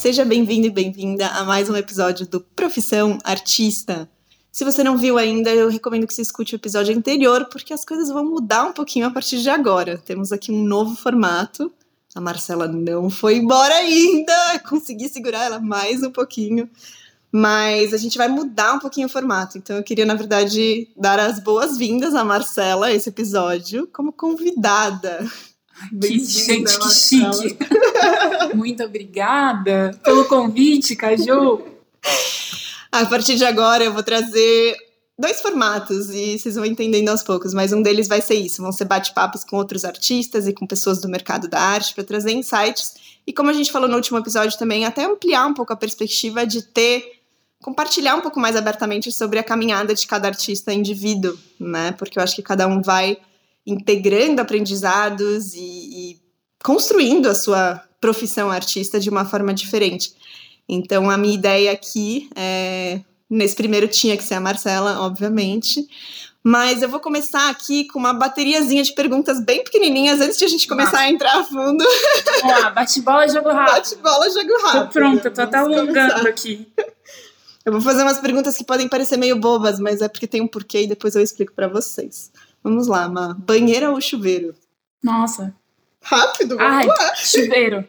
Seja bem-vindo e bem-vinda a mais um episódio do Profissão Artista. Se você não viu ainda, eu recomendo que você escute o episódio anterior, porque as coisas vão mudar um pouquinho a partir de agora. Temos aqui um novo formato. A Marcela não foi embora ainda, consegui segurar ela mais um pouquinho. Mas a gente vai mudar um pouquinho o formato. Então eu queria, na verdade, dar as boas-vindas à Marcela a esse episódio como convidada. Que, gente, que chique. Muito obrigada pelo convite, Caju. A partir de agora eu vou trazer dois formatos e vocês vão entendendo aos poucos, mas um deles vai ser isso, vão ser bate-papos com outros artistas e com pessoas do mercado da arte para trazer insights e como a gente falou no último episódio também, até ampliar um pouco a perspectiva de ter compartilhar um pouco mais abertamente sobre a caminhada de cada artista indivíduo, né? Porque eu acho que cada um vai integrando aprendizados e, e construindo a sua profissão artista de uma forma diferente. Então, a minha ideia aqui, é, nesse primeiro tinha que ser a Marcela, obviamente, mas eu vou começar aqui com uma bateriazinha de perguntas bem pequenininhas antes de a gente começar a entrar a fundo. Vamos lá, bate-bola, jogo rápido. Bate-bola, jogo rápido. Tô pronta, tô até alongando aqui. Eu vou fazer umas perguntas que podem parecer meio bobas, mas é porque tem um porquê e depois eu explico para vocês. Vamos lá, Ma. Banheira ou chuveiro? Nossa. Rápido, vamos Ai, lá. chuveiro.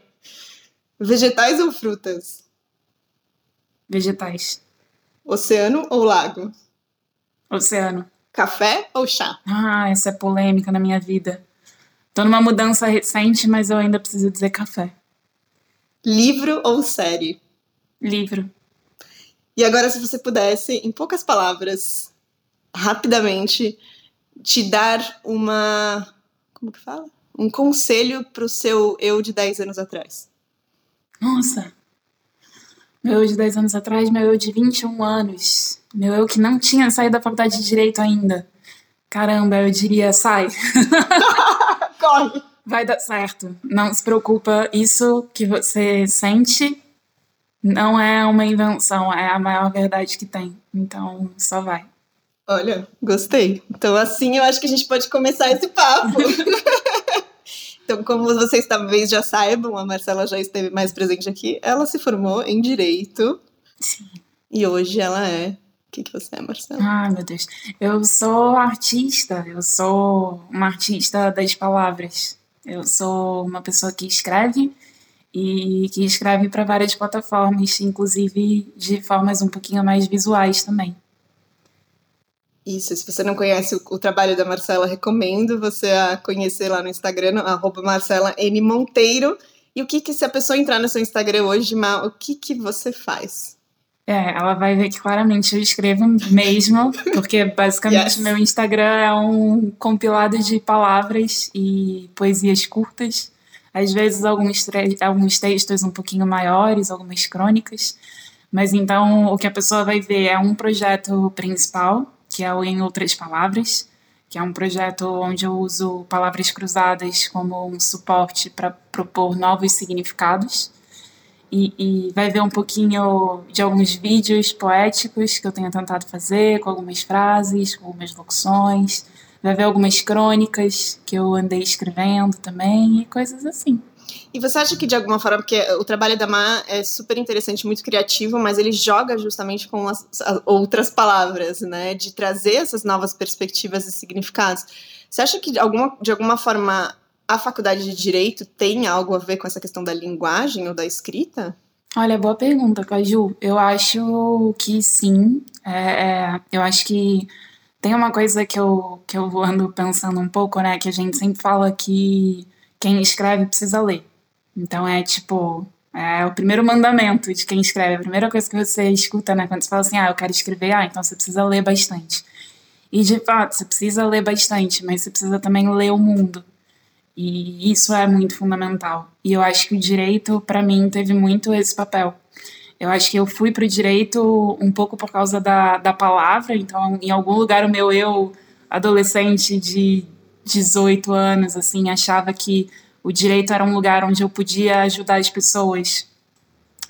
Vegetais ou frutas? Vegetais. Oceano ou lago? Oceano. Café ou chá? Ah, essa é polêmica na minha vida. Tô numa mudança recente, mas eu ainda preciso dizer café. Livro ou série? Livro. E agora, se você pudesse, em poucas palavras, rapidamente, te dar uma. Como que fala? Um conselho pro seu eu de 10 anos atrás. Nossa. Meu eu de 10 anos atrás, meu eu de 21 anos. Meu eu que não tinha saído da faculdade de Direito ainda. Caramba, eu diria, sai. Corre! Vai dar certo. Não se preocupa. Isso que você sente não é uma invenção, é a maior verdade que tem. Então, só vai. Olha, gostei. Então, assim, eu acho que a gente pode começar esse papo. então, como vocês talvez já saibam, a Marcela já esteve mais presente aqui. Ela se formou em Direito. Sim. E hoje ela é. O que, que você é, Marcela? Ai, meu Deus. Eu sou artista. Eu sou uma artista das palavras. Eu sou uma pessoa que escreve e que escreve para várias plataformas, inclusive de formas um pouquinho mais visuais também. Isso, se você não conhece o, o, trabalho da Marcela, recomendo você a conhecer lá no Instagram, arroba Marcela N. Monteiro. E o que que, se a pessoa entrar no seu Instagram hoje, Ma, o que que você faz? É, ela vai ver que claramente eu escrevo mesmo, porque basicamente yes. meu Instagram é um compilado de palavras e poesias curtas. Às vezes alguns, alguns textos um pouquinho maiores, algumas crônicas. Mas então o que a pessoa vai ver é um projeto principal, que é o Em Outras Palavras, que é um projeto onde eu uso palavras cruzadas como um suporte para propor novos significados. E, e, vai ver um pouquinho de alguns vídeos poéticos que eu tenho tentado fazer, com algumas frases, com algumas locuções. Vai ver algumas crônicas que eu andei escrevendo também e coisas assim. E você acha que de alguma forma, porque o trabalho da Má é super interessante, muito criativo, mas ele joga justamente com as, as outras palavras, né? De trazer essas novas perspectivas e significados. Você acha que de alguma, de alguma forma a faculdade de direito tem algo a ver com essa questão da linguagem ou da escrita? Olha, boa pergunta, Caju. Eu acho que sim. É, é, eu acho que tem uma coisa que eu, que eu ando pensando um pouco, né? Que a gente sempre fala que quem escreve precisa ler. Então é tipo, é o primeiro mandamento de quem escreve. A primeira coisa que você escuta, né? Quando você fala assim, ah, eu quero escrever, ah, então você precisa ler bastante. E de fato, você precisa ler bastante, mas você precisa também ler o mundo. E isso é muito fundamental. E eu acho que o direito, para mim, teve muito esse papel. Eu acho que eu fui para o direito um pouco por causa da, da palavra, então, em algum lugar, o meu eu, adolescente de 18 anos, assim, achava que o direito era um lugar onde eu podia ajudar as pessoas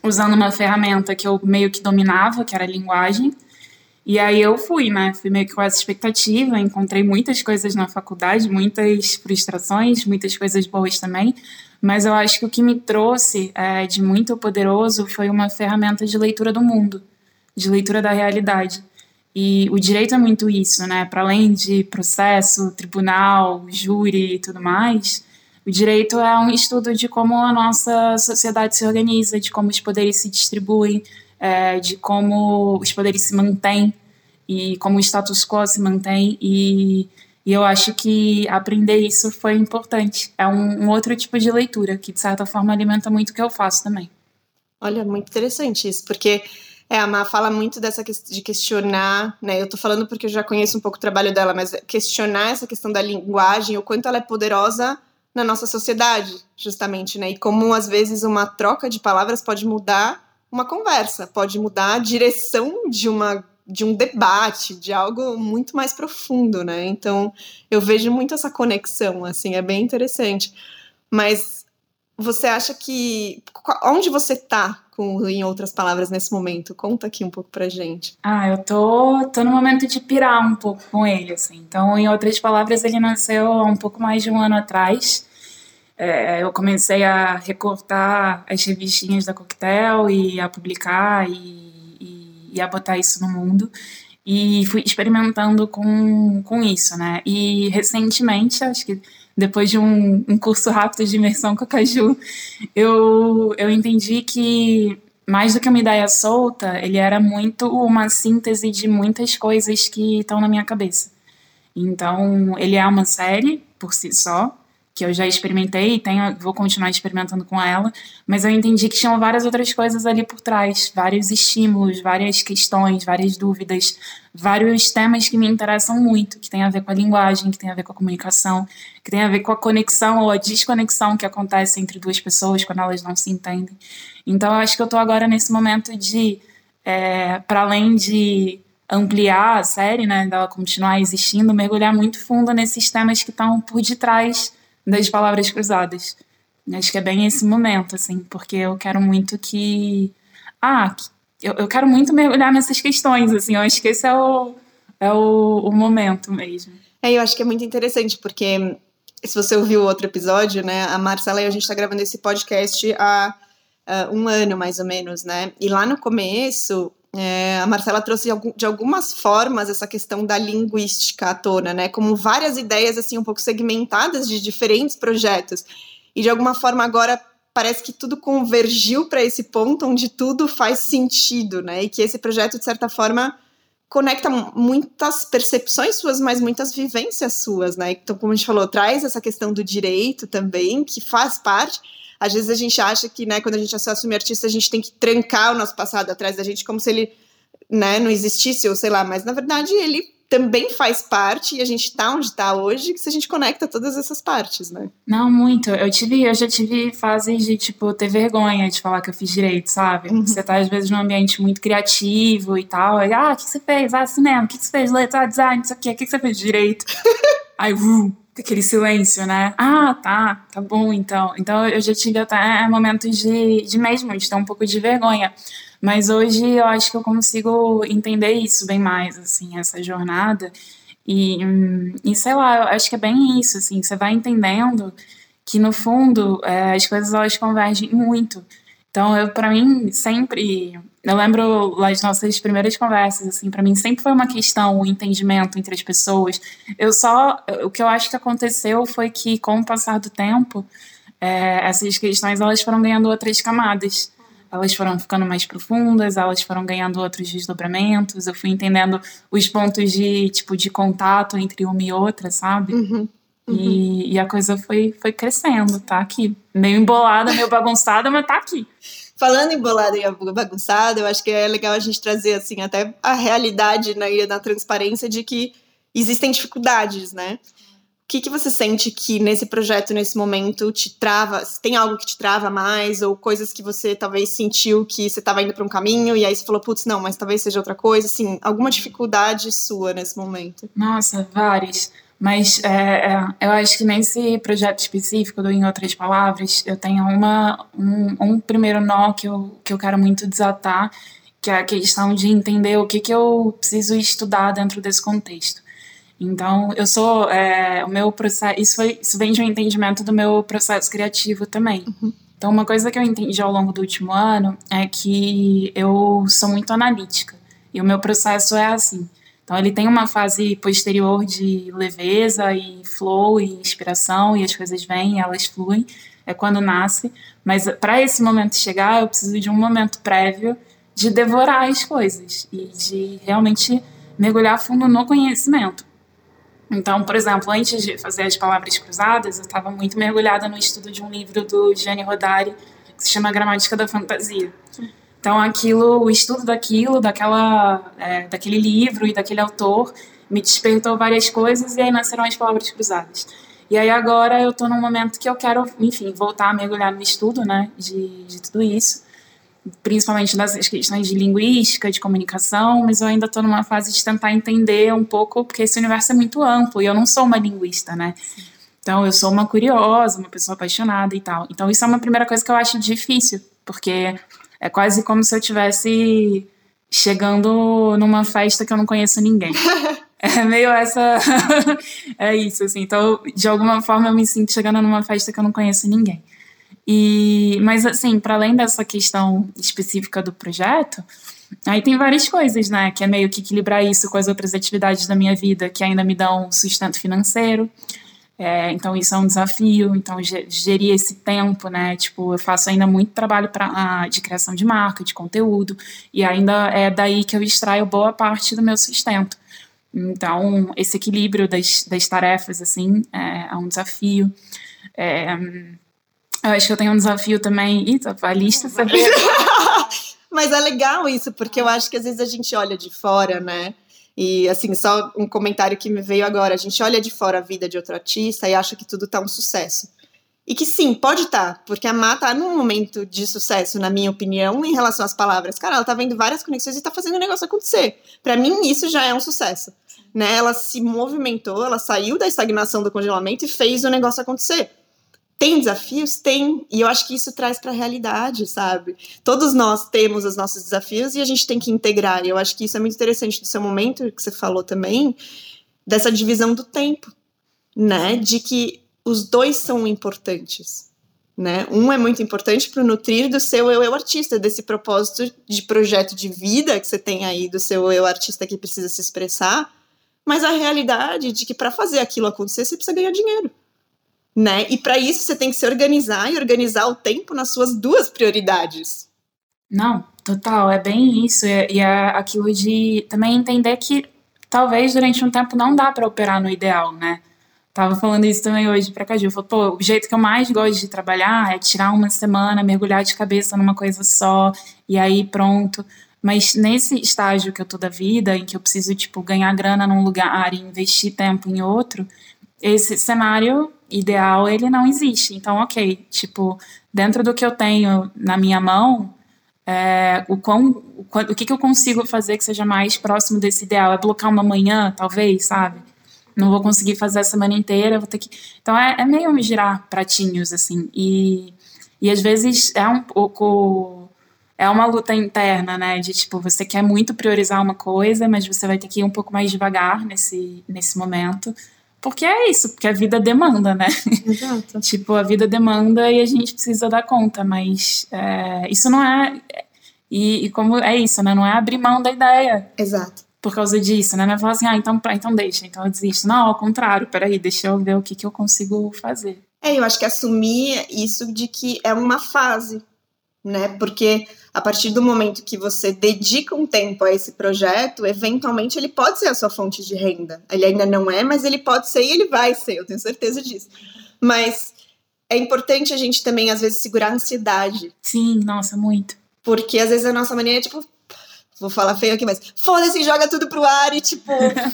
usando uma ferramenta que eu meio que dominava, que era a linguagem. E aí eu fui, né? Fui meio que com essa expectativa, encontrei muitas coisas na faculdade, muitas frustrações, muitas coisas boas também. Mas eu acho que o que me trouxe é, de muito poderoso foi uma ferramenta de leitura do mundo, de leitura da realidade. E o direito é muito isso, né? Para além de processo, tribunal, júri e tudo mais, o direito é um estudo de como a nossa sociedade se organiza, de como os poderes se distribuem, é, de como os poderes se mantêm e como o status quo se mantém. E, e eu acho que aprender isso foi importante. É um, um outro tipo de leitura que, de certa forma, alimenta muito o que eu faço também. Olha, muito interessante isso, porque é, a Má fala muito dessa questão de questionar, né? Eu tô falando porque eu já conheço um pouco o trabalho dela, mas questionar essa questão da linguagem, o quanto ela é poderosa na nossa sociedade, justamente, né? E como às vezes uma troca de palavras pode mudar uma conversa, pode mudar a direção de uma de um debate, de algo muito mais profundo, né? Então, eu vejo muito essa conexão, assim, é bem interessante. Mas você acha que onde você tá com em outras palavras nesse momento? Conta aqui um pouco pra gente. Ah, eu tô, tô no momento de pirar um pouco com ele, assim. Então, em outras palavras, ele nasceu há um pouco mais de um ano atrás. É, eu comecei a recortar as revistinhas da Coquetel e a publicar e, e, e a botar isso no mundo e fui experimentando com, com isso, né? E recentemente, acho que depois de um, um curso rápido de imersão com a Caju, eu, eu entendi que mais do que uma ideia solta, ele era muito uma síntese de muitas coisas que estão na minha cabeça. Então, ele é uma série por si só, que eu já experimentei e tenho, vou continuar experimentando com ela, mas eu entendi que tinham várias outras coisas ali por trás, vários estímulos, várias questões, várias dúvidas, vários temas que me interessam muito, que tem a ver com a linguagem, que tem a ver com a comunicação, que tem a ver com a conexão ou a desconexão que acontece entre duas pessoas quando elas não se entendem. Então eu acho que eu estou agora nesse momento de, é, para além de ampliar a série, né, dela continuar existindo, mergulhar muito fundo nesses temas que estão por detrás das palavras cruzadas. Acho que é bem esse momento, assim, porque eu quero muito que. Ah, eu, eu quero muito mergulhar nessas questões, assim, eu acho que esse é o, é o, o momento mesmo. É, eu acho que é muito interessante, porque se você ouviu o outro episódio, né, a Marcela e a gente está gravando esse podcast há uh, um ano, mais ou menos, né, e lá no começo, é, a Marcela trouxe de, algumas formas essa questão da linguística à tona, né? Como várias ideias assim um pouco segmentadas de diferentes projetos. E de alguma forma agora parece que tudo convergiu para esse ponto onde tudo faz sentido, né? E que esse projeto de certa forma conecta muitas percepções suas, mas muitas vivências suas, né? Então, como a gente falou, traz essa questão do direito também, que faz parte às vezes a gente acha que, né, quando a gente assume artista, a gente tem que trancar o nosso passado atrás da gente como se ele, né, não existisse, ou sei lá, mas na verdade ele também faz parte e a gente tá onde tá hoje, que se a gente conecta todas essas partes, né? Não, muito. Eu tive, eu já tive fases de, tipo, ter vergonha de falar que eu fiz direito, sabe? Uhum. Você tá, às vezes, num ambiente muito criativo e tal. Aí, ah, o que você fez? Ah, cinema, o que você fez? Letra, design, não sei o quê. O que você fez direito? Aí, uh, aquele silêncio, né? Ah, tá, tá bom então. Então eu já tive até momentos de, de mesmo, de ter um pouco de vergonha. Mas hoje eu acho que eu consigo entender isso bem mais, assim, essa jornada. E, e sei lá, eu acho que é bem isso, assim, você vai entendendo que no fundo é, as coisas elas convergem muito. Então, eu para mim sempre, eu lembro das nossas primeiras conversas, assim, para mim sempre foi uma questão o entendimento entre as pessoas. Eu só, o que eu acho que aconteceu foi que com o passar do tempo, é, essas questões elas foram ganhando outras camadas. Elas foram ficando mais profundas, elas foram ganhando outros desdobramentos. Eu fui entendendo os pontos de tipo de contato entre uma e outra, sabe? Uhum. Uhum. E, e, a coisa foi, foi crescendo, tá aqui. Meio embolada, meio bagunçada, mas tá aqui. Falando embolada e bagunçada, eu acho que é legal a gente trazer, assim, até a realidade né, e na transparência de que existem dificuldades, né? O que, que você sente que nesse projeto, nesse momento, te trava? Tem algo que te trava mais? Ou coisas que você talvez sentiu que você estava indo para um caminho e aí você falou, putz, não, mas talvez seja outra coisa? Assim, alguma dificuldade sua nesse momento? Nossa, várias. Mas é, é, eu acho que nesse projeto específico, do Em Outras Palavras, eu tenho uma, um, um primeiro nó que eu, que eu quero muito desatar, que é a questão de entender o que, que eu preciso estudar dentro desse contexto. Então, eu sou. É, o meu processo. Isso, foi, isso vem de um entendimento do meu processo criativo também. Uhum. Então, uma coisa que eu entendi ao longo do último ano é que eu sou muito analítica. E o meu processo é assim. Então, ele tem uma fase posterior de leveza e flow e inspiração, e as coisas vêm, elas fluem. É quando nasce. Mas para esse momento chegar, eu preciso de um momento prévio de devorar as coisas e de realmente mergulhar fundo no conhecimento. Então, por exemplo, antes de fazer as palavras cruzadas, eu estava muito mergulhada no estudo de um livro do Gianni Rodari que se chama Gramática da Fantasia. Então, aquilo, o estudo daquilo, daquela, é, daquele livro e daquele autor, me despertou várias coisas e aí nasceram as palavras cruzadas. E aí agora eu estou num momento que eu quero, enfim, voltar a mergulhar no estudo, né, de, de tudo isso principalmente das questões de linguística, de comunicação, mas eu ainda estou numa fase de tentar entender um pouco, porque esse universo é muito amplo e eu não sou uma linguista, né? Então, eu sou uma curiosa, uma pessoa apaixonada e tal. Então, isso é uma primeira coisa que eu acho difícil, porque é quase como se eu tivesse chegando numa festa que eu não conheço ninguém. É meio essa. é isso, assim. Então, de alguma forma, eu me sinto chegando numa festa que eu não conheço ninguém. E, mas assim, para além dessa questão específica do projeto, aí tem várias coisas, né? Que é meio que equilibrar isso com as outras atividades da minha vida que ainda me dão sustento financeiro. É, então isso é um desafio. Então gerir esse tempo, né? Tipo, eu faço ainda muito trabalho pra, de criação de marca, de conteúdo, e ainda é daí que eu extraio boa parte do meu sustento. Então esse equilíbrio das, das tarefas, assim, é, é um desafio. É, eu acho que eu tenho um desafio também. Ih, a lista saber. Mas é legal isso, porque eu acho que às vezes a gente olha de fora, né? E assim, só um comentário que me veio agora. A gente olha de fora a vida de outro artista e acha que tudo tá um sucesso. E que sim, pode estar, tá, porque a Má tá num momento de sucesso, na minha opinião, em relação às palavras. Cara, ela tá vendo várias conexões e tá fazendo o negócio acontecer. Para mim, isso já é um sucesso. Né? Ela se movimentou, ela saiu da estagnação do congelamento e fez o negócio acontecer. Tem desafios? Tem. E eu acho que isso traz para a realidade, sabe? Todos nós temos os nossos desafios e a gente tem que integrar. E eu acho que isso é muito interessante do seu momento, que você falou também, dessa divisão do tempo, né? De que os dois são importantes. Né? Um é muito importante para nutrir do seu eu, eu artista, desse propósito de projeto de vida que você tem aí, do seu eu artista que precisa se expressar, mas a realidade de que para fazer aquilo acontecer você precisa ganhar dinheiro né? E para isso você tem que se organizar e organizar o tempo nas suas duas prioridades. Não, total, é bem isso. E, é aquilo de também entender que talvez durante um tempo não dá para operar no ideal, né? Tava falando isso também hoje pra Caju. Falei, pô, o jeito que eu mais gosto de trabalhar é tirar uma semana, mergulhar de cabeça numa coisa só, e aí pronto. Mas nesse estágio que eu tô da vida, em que eu preciso, tipo, ganhar grana num lugar e investir tempo em outro, esse cenário ideal ele não existe. Então, ok, tipo, dentro do que eu tenho na minha mão, é, o, quão, o, o que, que eu consigo fazer que seja mais próximo desse ideal? É bloquear uma manhã, talvez, sabe? Não vou conseguir fazer a semana inteira, vou ter que. Então é, é meio me girar pratinhos, assim. E, e às vezes é um pouco. É uma luta interna, né? De tipo, você quer muito priorizar uma coisa, mas você vai ter que ir um pouco mais devagar nesse, nesse momento porque é isso, porque a vida demanda, né? Exato. tipo, a vida demanda e a gente precisa dar conta, mas é, isso não é. E, e, como é isso, né? Não é abrir mão da ideia. Exato. Por causa disso, né? Não é falar assim, ah, então, então deixa, então eu desisto. Não, ao contrário, peraí, deixa eu ver o que, que eu consigo fazer. É, eu acho que assumir isso de que é uma fase, né? Porque a partir do momento que você dedica um tempo a esse projeto, eventualmente ele pode ser a sua fonte de renda. Ele ainda não é, mas ele pode ser e ele vai ser, eu tenho certeza disso. Mas é importante a gente também, às vezes, segurar a ansiedade. Sim, nossa, muito. Porque às vezes a nossa mania é tipo, vou falar feio aqui, mas foda-se, joga tudo pro ar e tipo,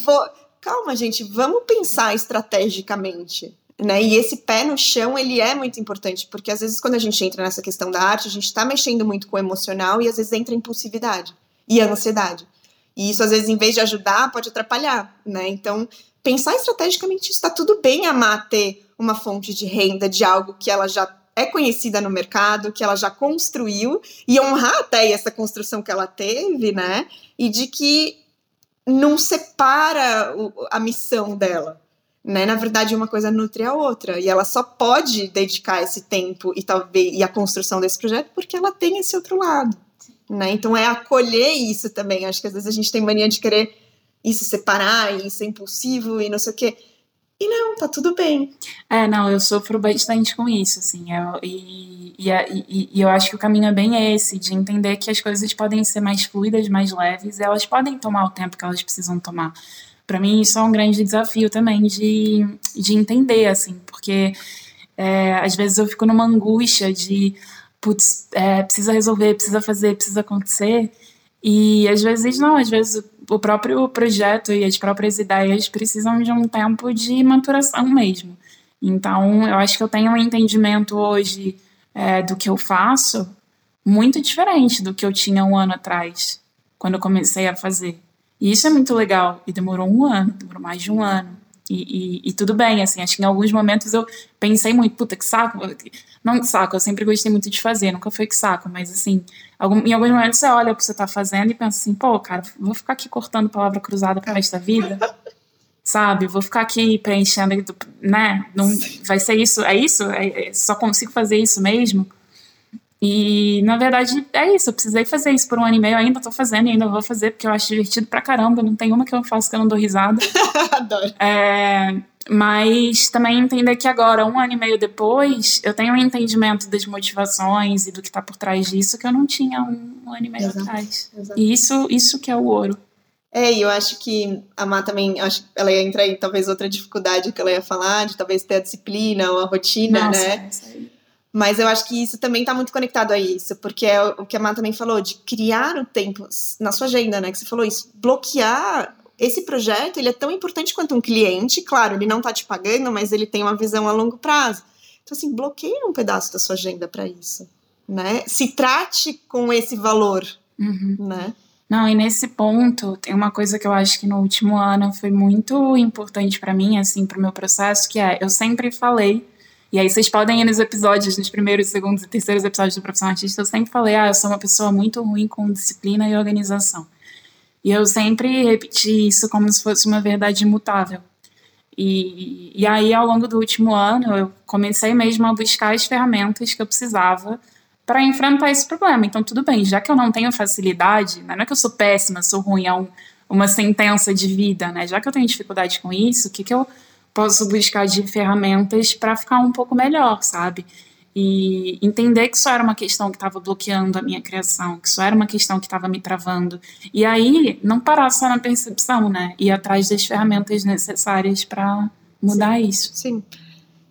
calma, gente, vamos pensar estrategicamente né? E esse pé no chão, ele é muito importante, porque às vezes quando a gente entra nessa questão da arte, a gente está mexendo muito com o emocional e às vezes entra impulsividade e ansiedade. E isso às vezes em vez de ajudar, pode atrapalhar, né? Então, pensar estrategicamente está tudo bem amar ter uma fonte de renda de algo que ela já é conhecida no mercado, que ela já construiu, e honrar até essa construção que ela teve, né? E de que não separa a missão dela. Né? Na verdade, uma coisa nutre a outra. E ela só pode dedicar esse tempo e talvez e a construção desse projeto porque ela tem esse outro lado. Né? Então é acolher isso também. Acho que às vezes a gente tem mania de querer isso separar e ser impulsivo e não sei o quê. E não, tá tudo bem. É, não, eu sofro bastante com isso, assim. Eu, e, e, e, e, eu acho que o caminho é bem esse, de entender que as coisas podem ser mais fluidas, mais leves, e elas podem tomar o tempo que elas precisam tomar. Para mim, isso é um grande desafio também de, de entender, assim, porque é, às vezes eu fico numa angústia de, putz, é, precisa resolver, precisa fazer, precisa acontecer. E às vezes não, às vezes o próprio projeto e as próprias ideias precisam de um tempo de maturação mesmo. Então, eu acho que eu tenho um entendimento hoje é, do que eu faço muito diferente do que eu tinha um ano atrás, quando eu comecei a fazer. E isso é muito legal. E demorou um ano, demorou mais de um ano. E, e, e, tudo bem, assim, acho que em alguns momentos eu pensei muito, puta, que saco. Não que saco, eu sempre gostei muito de fazer, nunca foi que saco, mas assim, algum, em alguns momentos você olha o que você tá fazendo e pensa assim, pô, cara, vou ficar aqui cortando palavra cruzada pro resto da vida. Sabe, vou ficar aqui preenchendo, né? Não, vai ser isso, é isso? É, é, só consigo fazer isso mesmo? E, na verdade, é isso. Eu precisei fazer isso por um ano e meio. ainda tô fazendo e ainda vou fazer, porque eu acho divertido pra caramba. Não tem uma que eu faço que eu não dou risada. Adoro. É, mas também entender que agora, um ano e meio depois, eu tenho um entendimento das motivações e do que tá por trás disso que eu não tinha um, um ano e meio Exato. atrás. Exato. E isso, isso que é o ouro. É, e eu acho que a Má também, acho que ela ia entrar em talvez outra dificuldade que ela ia falar, de talvez ter a disciplina ou a rotina, Nossa, né? Isso aí mas eu acho que isso também está muito conectado a isso, porque é o que a Má também falou, de criar o tempo na sua agenda, né? Que você falou isso, bloquear esse projeto, ele é tão importante quanto um cliente, claro, ele não está te pagando, mas ele tem uma visão a longo prazo. Então, assim, bloqueia um pedaço da sua agenda para isso, né? Se trate com esse valor, uhum. né? Não, e nesse ponto, tem uma coisa que eu acho que no último ano foi muito importante para mim, assim, para o meu processo, que é, eu sempre falei e aí vocês podem ir nos episódios, nos primeiros, segundos e terceiros episódios do Profissão Artista, eu sempre falei, ah, eu sou uma pessoa muito ruim com disciplina e organização. E eu sempre repeti isso como se fosse uma verdade imutável. E, e aí, ao longo do último ano, eu comecei mesmo a buscar as ferramentas que eu precisava para enfrentar esse problema. Então, tudo bem, já que eu não tenho facilidade, né, não é que eu sou péssima, sou ruim, é um, uma sentença de vida, né? Já que eu tenho dificuldade com isso, o que, que eu posso buscar de ferramentas para ficar um pouco melhor, sabe? E entender que isso era uma questão que estava bloqueando a minha criação, que isso era uma questão que estava me travando. E aí, não parar só na percepção, né? Ir atrás das ferramentas necessárias para mudar sim, isso. Sim.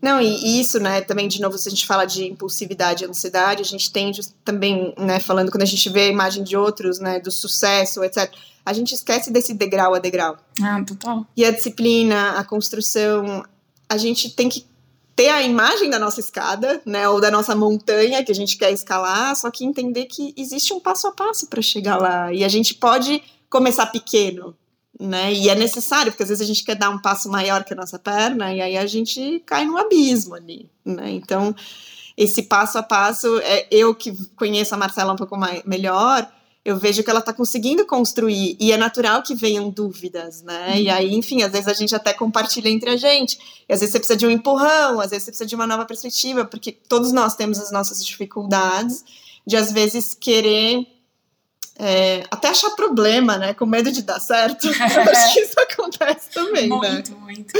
Não, e isso, né, também, de novo, se a gente fala de impulsividade e ansiedade, a gente tende também, né, falando quando a gente vê a imagem de outros, né, do sucesso, etc., a gente esquece desse degrau a degrau. Ah, total. E a disciplina, a construção, a gente tem que ter a imagem da nossa escada, né, ou da nossa montanha que a gente quer escalar, só que entender que existe um passo a passo para chegar lá e a gente pode começar pequeno, né? E é necessário, porque às vezes a gente quer dar um passo maior que a nossa perna e aí a gente cai no abismo ali, né? Então, esse passo a passo, é eu que conheço a Marcela um pouco mais, melhor, eu vejo que ela está conseguindo construir e é natural que venham dúvidas, né? Uhum. E aí, enfim, às vezes a gente até compartilha entre a gente. E às vezes você precisa de um empurrão, às vezes você precisa de uma nova perspectiva, porque todos nós temos as nossas dificuldades de às vezes querer é, até achar problema, né? Com medo de dar certo. Eu acho que isso acontece também, muito, né? Muito, muito.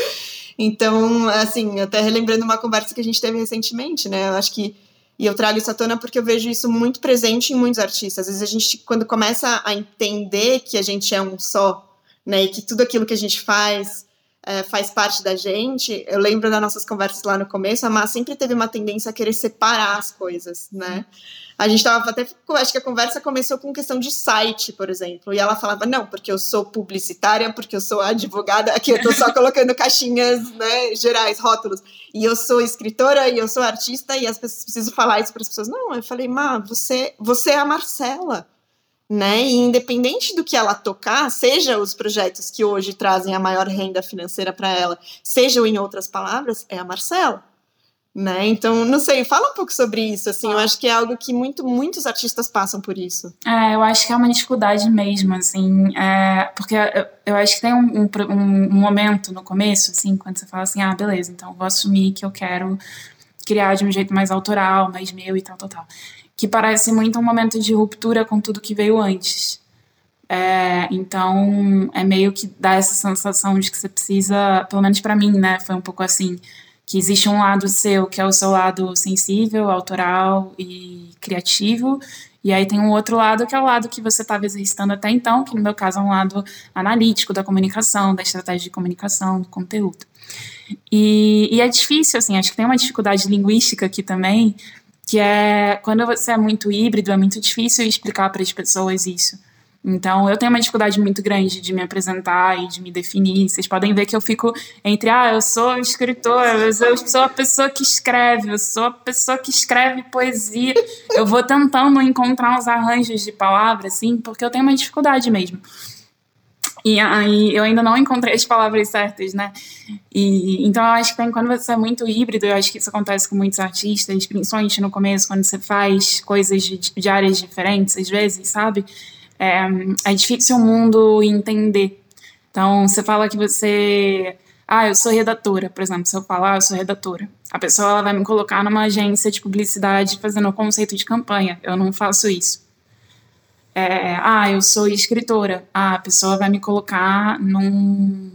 Então, assim, até relembrando uma conversa que a gente teve recentemente, né? Eu acho que e eu trago isso à tona porque eu vejo isso muito presente em muitos artistas. Às vezes a gente, quando começa a entender que a gente é um só, né, e que tudo aquilo que a gente faz é, faz parte da gente, eu lembro das nossas conversas lá no começo, a Má sempre teve uma tendência a querer separar as coisas, né? A gente estava até, acho que a conversa começou com questão de site, por exemplo, e ela falava, não, porque eu sou publicitária, porque eu sou advogada, aqui eu tô só colocando caixinhas, né, gerais, rótulos, e eu sou escritora, e eu sou artista, e as pessoas precisam falar isso para as pessoas. Não, eu falei, Má, você, você é a Marcela, né, e independente do que ela tocar, seja os projetos que hoje trazem a maior renda financeira para ela, sejam em outras palavras, é a Marcela né? Então, não sei, fala um pouco sobre isso, assim, eu acho que é algo que muito, muitos artistas passam por isso. É, eu acho que é uma dificuldade mesmo, assim, é, porque eu, eu, acho que tem um, um, um, momento no começo, assim, quando você fala assim, ah, beleza, então vou assumir que eu quero criar de um jeito mais autoral, mais meu e tal, tal, tal. Que parece muito um momento de ruptura com tudo que veio antes. É, então, é meio que dá essa sensação de que você precisa, pelo menos para mim, né, foi um pouco assim, que existe um lado seu que é o seu lado sensível, autoral e criativo, e aí tem um outro lado que é o lado que você estava exercitando até então, que no meu caso é um lado analítico da comunicação, da estratégia de comunicação, do conteúdo. E, e é difícil, assim, acho que tem uma dificuldade linguística aqui também, que é quando você é muito híbrido, é muito difícil explicar para as pessoas isso. Então, eu tenho uma dificuldade muito grande de me apresentar e de me definir. Vocês podem ver que eu fico entre, ah, eu sou escritora, eu sou a pessoa que escreve, eu sou a pessoa que escreve poesia. Eu vou tentando encontrar uns arranjos de palavras, assim, porque eu tenho uma dificuldade mesmo. E aí eu ainda não encontrei as palavras certas, né? E, então eu acho que quando você é muito híbrido, eu acho que isso acontece com muitos artistas, principalmente no começo, quando você faz coisas de, de áreas diferentes, às vezes, sabe? É, é difícil o mundo entender. Então, você fala que você. Ah, eu sou redatora, por exemplo. Se eu falar, ah, eu sou redatora. A pessoa ela vai me colocar numa agência de publicidade fazendo o conceito de campanha. Eu não faço isso. É, ah, eu sou escritora. Ah, a pessoa vai me colocar num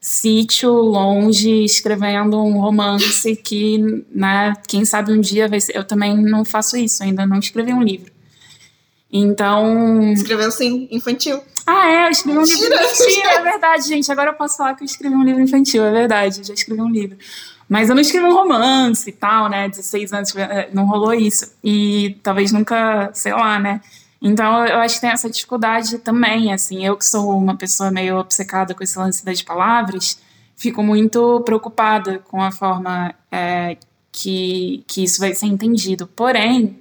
sítio longe escrevendo um romance que, né, quem sabe um dia vai ser. Eu também não faço isso, ainda não escrevi um livro. Então. Escreveu sim, infantil. Ah, é, eu escrevi um livro infantil, é verdade, gente. Agora eu posso falar que eu escrevi um livro infantil, é verdade, já escrevi um livro. Mas eu não escrevi um romance e tal, né? 16 anos, é, não rolou isso. E talvez nunca, sei lá, né? Então eu acho que tem essa dificuldade também, assim. Eu que sou uma pessoa meio obcecada com esse lance das palavras, fico muito preocupada com a forma é, que, que isso vai ser entendido. Porém,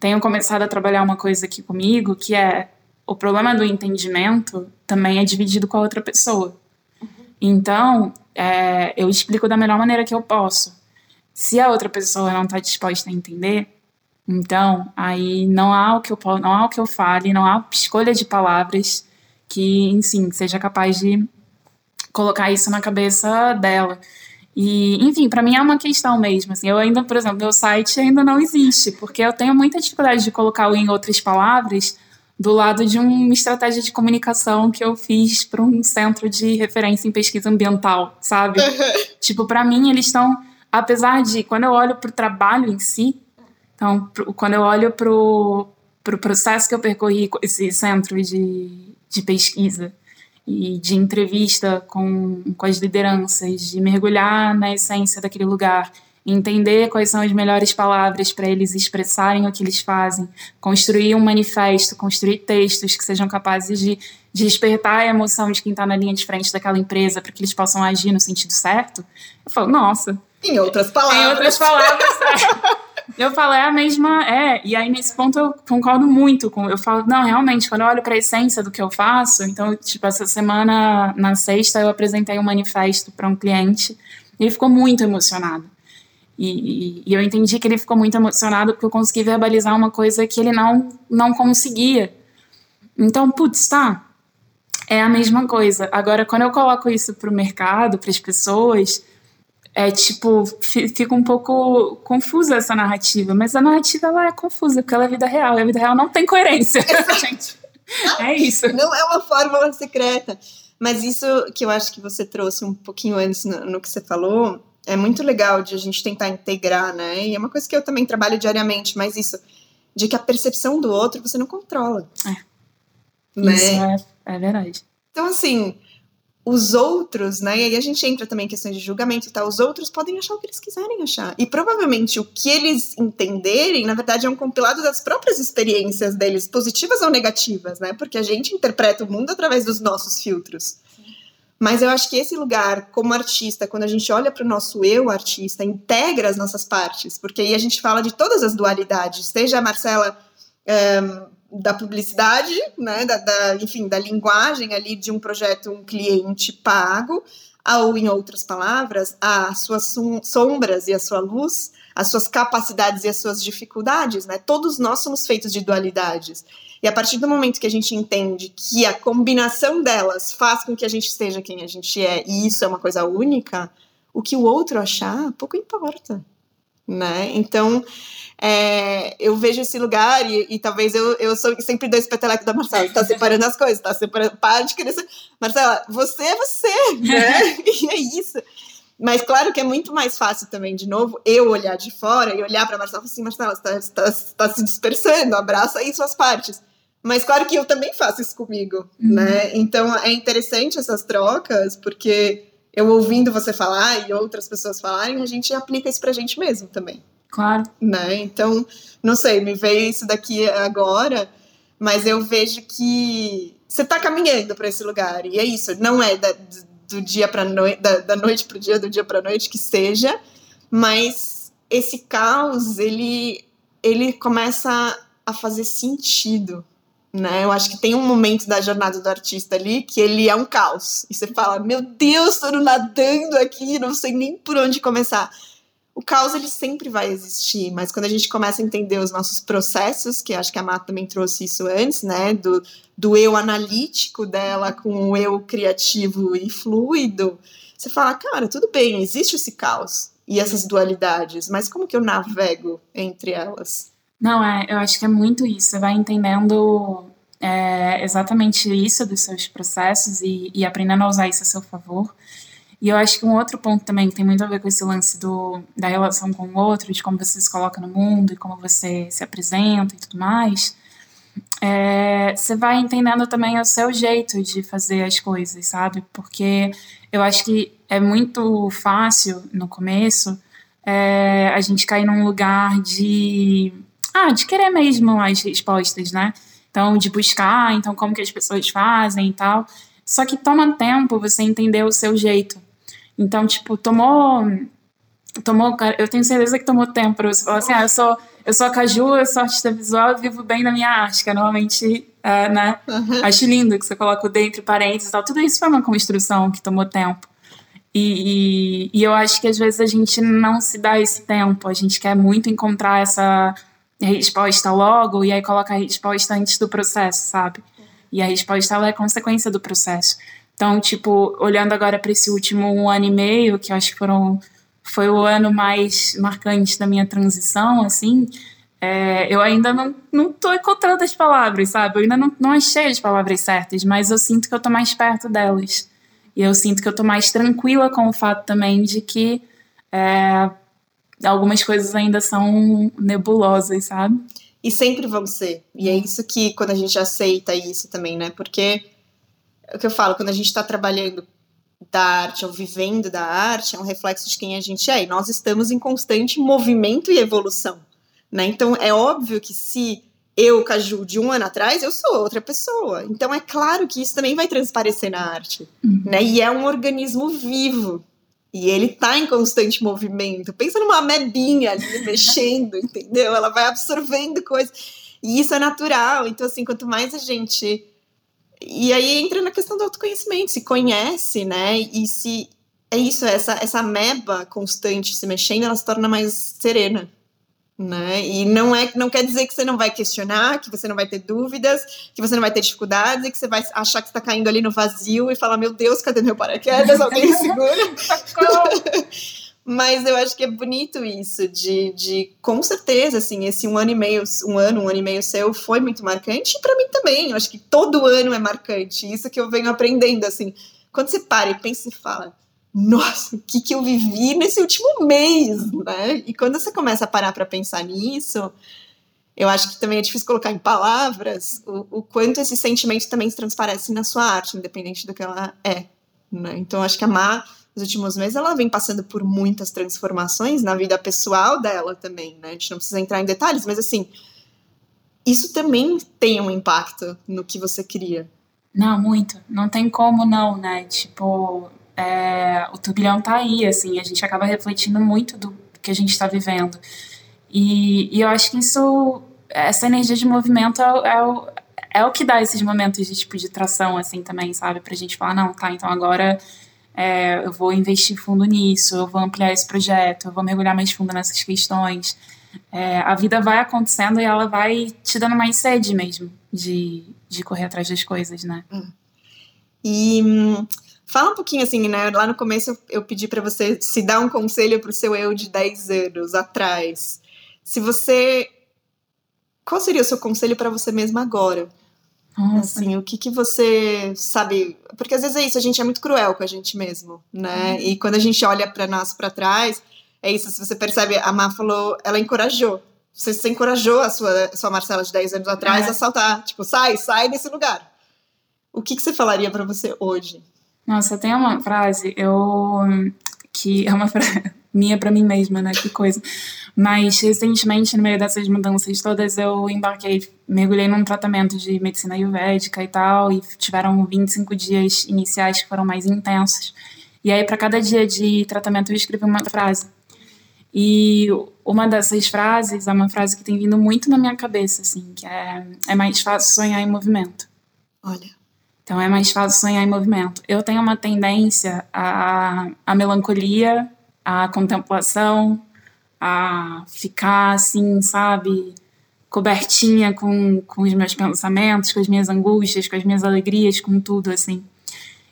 tenho começado a trabalhar uma coisa aqui comigo, que é o problema do entendimento também é dividido com a outra pessoa. Então, é, eu explico da melhor maneira que eu posso. Se a outra pessoa não está disposta a entender, então aí não há o que eu não há o que eu fale, não há escolha de palavras que, enfim, seja capaz de colocar isso na cabeça dela. E, enfim, para mim é uma questão mesmo. Assim, eu ainda, por exemplo, meu site ainda não existe, porque eu tenho muita dificuldade de colocá-lo em outras palavras do lado de uma estratégia de comunicação que eu fiz para um centro de referência em pesquisa ambiental, sabe? tipo, para mim eles estão, apesar de quando eu olho para o trabalho em si, então pro, quando eu olho para o pro processo que eu percorri com esse centro de, de pesquisa e de entrevista com, com as lideranças, de mergulhar na essência daquele lugar, entender quais são as melhores palavras para eles expressarem o que eles fazem, construir um manifesto, construir textos que sejam capazes de, de despertar a emoção de quem está na linha de frente daquela empresa para que eles possam agir no sentido certo. Eu falo, nossa. Em outras palavras. Em outras palavras. Eu falo, é a mesma. É, e aí nesse ponto eu concordo muito com. Eu falo, não, realmente, quando eu olho para a essência do que eu faço, então, tipo, essa semana, na sexta, eu apresentei um manifesto para um cliente e ele ficou muito emocionado. E, e, e, eu entendi que ele ficou muito emocionado porque eu consegui verbalizar uma coisa que ele não, não conseguia. Então, putz, tá. É a mesma coisa. Agora, quando eu coloco isso para o mercado, para as pessoas é tipo, fica um pouco confusa essa narrativa, mas a narrativa ela é confusa, porque ela é vida real, e a vida real não tem coerência, gente. É isso. Não é uma fórmula secreta. Mas isso que eu acho que você trouxe um pouquinho antes no, no, que você falou, é muito legal de a gente tentar integrar, né? E é uma coisa que eu também trabalho diariamente, mas isso, de que a percepção do outro você não controla. É. Né? Isso é, é verdade. Então, assim, os outros, né? E aí a gente entra também em questões de julgamento, tá? Os outros podem achar o que eles quiserem achar. E provavelmente o que eles entenderem, na verdade, é um compilado das próprias experiências deles, positivas ou negativas, né? Porque a gente interpreta o mundo através dos nossos filtros. Mas eu acho que esse lugar, como artista, quando a gente olha para o nosso eu artista, integra as nossas partes, porque aí a gente fala de todas as dualidades, seja a Marcela. Um, da publicidade, né, da, da, enfim, da linguagem ali de um projeto, um cliente pago, ou, em outras palavras, as suas sombras e a sua luz, as suas capacidades e as suas dificuldades, né? Todos nós somos feitos de dualidades. E a partir do momento que a gente entende que a combinação delas faz com que a gente esteja quem a gente é, e isso é uma coisa única, o que o outro achar, pouco importa. Né? Então, é, eu vejo esse lugar e, e, talvez eu, eu sou sempre dou esse peteleco da Marcela, está separando as coisas, está separando, para de querer ser... Marcela, você é você, né? e é isso. Mas claro que é muito mais fácil também, de novo, eu olhar de fora e olhar para Marcela e falar assim, Marcela, você está tá, tá se dispersando, abraça aí suas partes. Mas claro que eu também faço isso comigo, uhum. né? Então é interessante essas trocas, porque eu ouvindo você falar e outras pessoas falarem, a gente aplica isso pra gente mesmo também. Claro. Né? Então, não sei, me veio isso daqui agora, mas eu vejo que você tá caminhando para esse lugar. E é isso, não é da, do dia para noite, da, da noite pro dia, do dia para noite que seja, mas esse caos, ele ele começa a fazer sentido né? Eu acho que tem um momento da jornada do artista ali que ele é um caos. E você fala, meu Deus, estou nadando aqui, não sei nem por onde começar. O caos ele sempre vai existir, mas quando a gente começa a entender os nossos processos, que acho que a Mata também trouxe isso antes, né, do, do eu analítico dela com o eu criativo e fluido, você fala, cara, tudo bem, existe esse caos e essas dualidades, mas como que eu navego entre elas? Não, é, eu acho que é muito isso. Você vai entendendo é, exatamente isso dos seus processos e, e, aprendendo a usar isso a seu favor. E eu acho que um outro ponto também que tem muito a ver com esse lance do, da relação com o outro, de como você se coloca no mundo e como você se apresenta e tudo mais, é, você vai entendendo também o seu jeito de fazer as coisas, sabe? Porque eu acho que é muito fácil no começo é, a gente cair num lugar de ah, de querer mesmo as respostas, né? Então, de buscar, então, como que as pessoas fazem e tal. Só que toma tempo você entender o seu jeito. Então, tipo, tomou. Tomou. Eu tenho certeza que tomou tempo pra você falar assim: ah, eu sou, eu sou a Caju, eu sou artista visual, vivo bem da minha arte, que é normalmente, é, né? Uhum. Acho lindo que você coloca o dentro parênteses e tal. Tudo isso foi uma construção que tomou tempo. E, e, e eu acho que às vezes a gente não se dá esse tempo, a gente quer muito encontrar essa resposta logo e aí coloca a resposta antes do processo, sabe? E a resposta ela é consequência do processo. Então, tipo, olhando agora para esse último um ano e meio, que eu acho que foram foi o ano mais marcante da minha transição, assim, é, eu ainda não, não tô encontrando as palavras, sabe? Eu ainda não, não achei as palavras certas, mas eu sinto que eu tô mais perto delas. E eu sinto que eu tô mais tranquila com o fato também de que é, algumas coisas ainda são nebulosas, sabe? E sempre vão ser. E é isso que, quando a gente aceita isso também, né? Porque o que eu falo, quando a gente está trabalhando da arte ou vivendo da arte, é um reflexo de quem a gente é. E nós estamos em constante movimento e evolução. Né? Então, é óbvio que se eu, Caju, de um ano atrás, eu sou outra pessoa. Então, é claro que isso também vai transparecer na arte. Uhum. Né? E é um organismo vivo. E ele tá em constante movimento. Pensa numa mebinha ali mexendo, entendeu? Ela vai absorvendo coisas. E isso é natural. Então, assim, quanto mais a gente. E aí entra na questão do autoconhecimento, se conhece, né? E se. É isso, essa, essa meba constante se mexendo, ela se torna mais serena né? E não é, não quer dizer que você não vai questionar, que você não vai ter dúvidas, que você não vai ter dificuldades e que você vai achar que está caindo ali no vazio e falar, meu Deus, cadê meu paraquedas? Alguém me segura? Mas eu acho que é bonito isso, de, de com certeza, assim, esse um ano e meio, um ano, um ano e meio seu foi muito marcante, e para mim também. Eu acho que todo ano é marcante. Isso que eu venho aprendendo, assim. Quando você para e pensa e fala, nossa, o que, que eu vivi nesse último mês, né? E quando você começa a parar para pensar nisso, eu acho que também é difícil colocar em palavras o, o, quanto esse sentimento também se transparece na sua arte, independente do que ela é. Né? Então, acho que a Má, nos últimos meses, ela vem passando por muitas transformações na vida pessoal dela também, né? A gente não precisa entrar em detalhes, mas assim, isso também tem um impacto no que você cria. Não, muito. Não tem como não, né? Tipo, é, o turbilhão tá aí, assim, a gente acaba refletindo muito do que a gente está vivendo. E, e, eu acho que isso, essa energia de movimento é, é, o, é o que dá esses momentos de tipo de tração, assim, também, sabe? Pra gente falar, não, tá, então agora é, eu vou investir fundo nisso, eu vou ampliar esse projeto, eu vou mergulhar mais fundo nessas questões. É, a vida vai acontecendo e ela vai te dando mais sede mesmo de, de correr atrás das coisas, né? Hum. E fala um pouquinho assim, né? Lá no começo eu, eu pedi para você se dar um conselho pro seu eu de 10 anos atrás. Se você. Qual seria o seu conselho para você mesma agora? Nossa. Assim, o que que você sabe? Porque às vezes é isso, a gente é muito cruel com a gente mesmo, né? Uhum. E quando a gente olha para nós para trás, é isso, se você percebe, a Má falou, ela encorajou. Você, você encorajou a sua, sua Marcela de 10 anos atrás É. a saltar, tipo, sai, sai desse lugar. O que que você falaria para você hoje? Nossa, tem uma frase, eu. Que é uma frase minha pra mim mesma, né? Que coisa. Mas recentemente, no meio dessas mudanças todas, eu embarquei, mergulhei num tratamento de medicina ayurvédica e tal, e tiveram 25 dias iniciais que foram mais intensos. E aí, para cada dia de tratamento, eu escrevi uma frase. E uma dessas frases é uma frase que tem vindo muito na minha cabeça, assim, que é, é mais fácil sonhar em movimento. Olha, Então é mais fácil sonhar em movimento. Eu tenho uma tendência à, à melancolia, à contemplação, a ficar assim, sabe, cobertinha com, com os meus pensamentos, com as minhas angústias, com as minhas alegrias, com tudo, assim.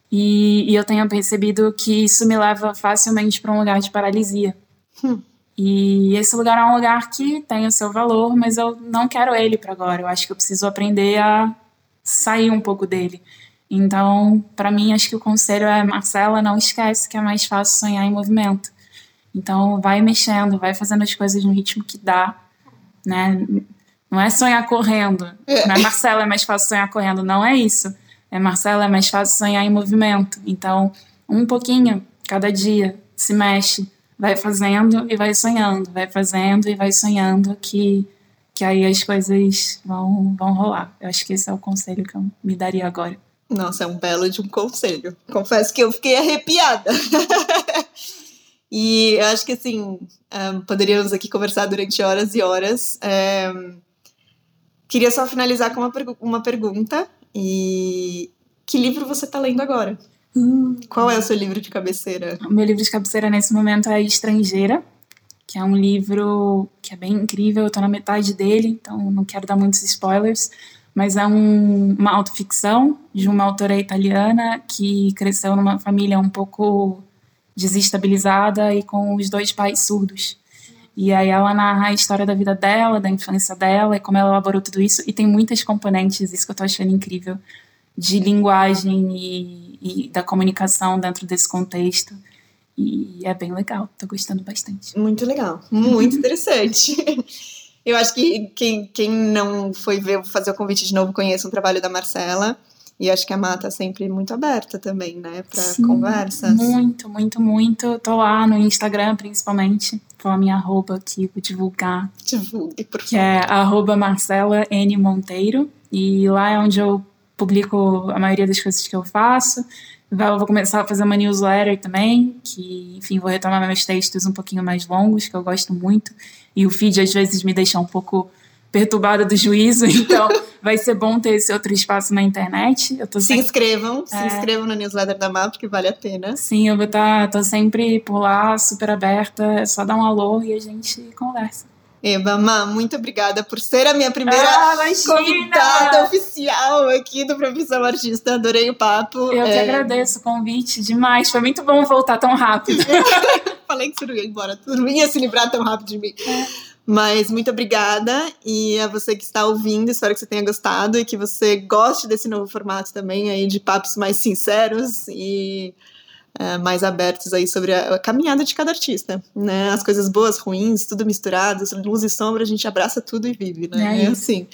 E, e eu tenho percebido que isso me leva facilmente para um lugar de paralisia. Hum. E esse lugar é um lugar que tem o seu valor, mas eu não quero ele para agora. Eu acho que eu preciso aprender a sair um pouco dele. Então, para mim, acho que o conselho é: Marcela, não esquece que é mais fácil sonhar em movimento. Então, vai mexendo, vai fazendo as coisas no ritmo que dá, né? Não é sonhar correndo. Não é Marcela, é mais fácil sonhar correndo. Não é isso. É Marcela, é mais fácil sonhar em movimento. Então, um pouquinho, cada dia, se mexe, vai fazendo e vai sonhando, vai fazendo e vai sonhando que que aí as coisas vão, vão rolar. Eu acho que esse é o conselho que eu me daria agora. Nossa, é um belo de um conselho. Confesso que eu fiquei arrepiada. e eu acho que assim, um, poderíamos aqui conversar durante horas e horas. Um, queria só finalizar com uma, pergu uma pergunta. E que livro você está lendo agora? Qual é o seu livro de cabeceira? O meu livro de cabeceira nesse momento é Estrangeira, que é um livro que é bem incrível. Eu tô na metade dele, então não quero dar muitos spoilers. Mas é um, uma autoficção de uma autora italiana que cresceu numa família um pouco desestabilizada e com os dois pais surdos. E aí ela narra a história da vida dela, da infância dela e como ela elaborou tudo isso. E tem muitas componentes, isso que eu tô achando incrível, de linguagem e, e da comunicação dentro desse contexto. E é bem legal, tô gostando bastante. Muito legal, muito interessante. Eu acho que quem, quem não foi ver, fazer o convite de novo, conheça o trabalho da Marcela. E acho que a Má tá sempre muito aberta também, né, para conversas. Muito, muito, muito. Tô lá no Instagram, principalmente. Vou a minha arroba aqui, vou divulgar. Divulgue, por Que é arroba Marcela N. Monteiro. E lá é onde eu publico a maioria das coisas que eu faço. Eu vou começar a fazer uma newsletter também, que, enfim, vou retomar meus textos um pouquinho mais longos, que eu gosto muito. E o feed às vezes me deixa um pouco perturbada do juízo, então vai ser bom ter esse outro espaço na internet. Eu tô Se sempre... inscrevam, se É. inscrevam na newsletter da Má, porque vale a pena. Sim, eu vou estar tô sempre por lá, super aberta. É só dar um alô e a gente conversa. Eva, Má, muito obrigada por ser a minha primeira Ah, convidada oficial aqui do Profissão Artista. Adorei o papo. Eu que É, agradeço o convite demais. Foi muito bom voltar tão rápido. Falei que você não ia embora, tu não ia se livrar tão rápido de mim. É. Mas muito obrigada. E a você que está ouvindo, espero que você tenha gostado e que você goste desse novo formato também aí de papos mais sinceros e é, mais abertos aí sobre a, a caminhada de cada artista, né? As coisas boas, ruins, tudo misturado, luz e sombra, a gente abraça tudo e vive, né? É isso. assim.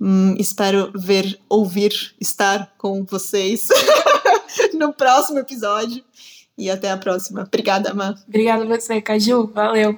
Hum, espero ver, ouvir, estar com vocês no próximo episódio. E até a próxima. Obrigada, Má. Obrigada a você, Caju. Valeu.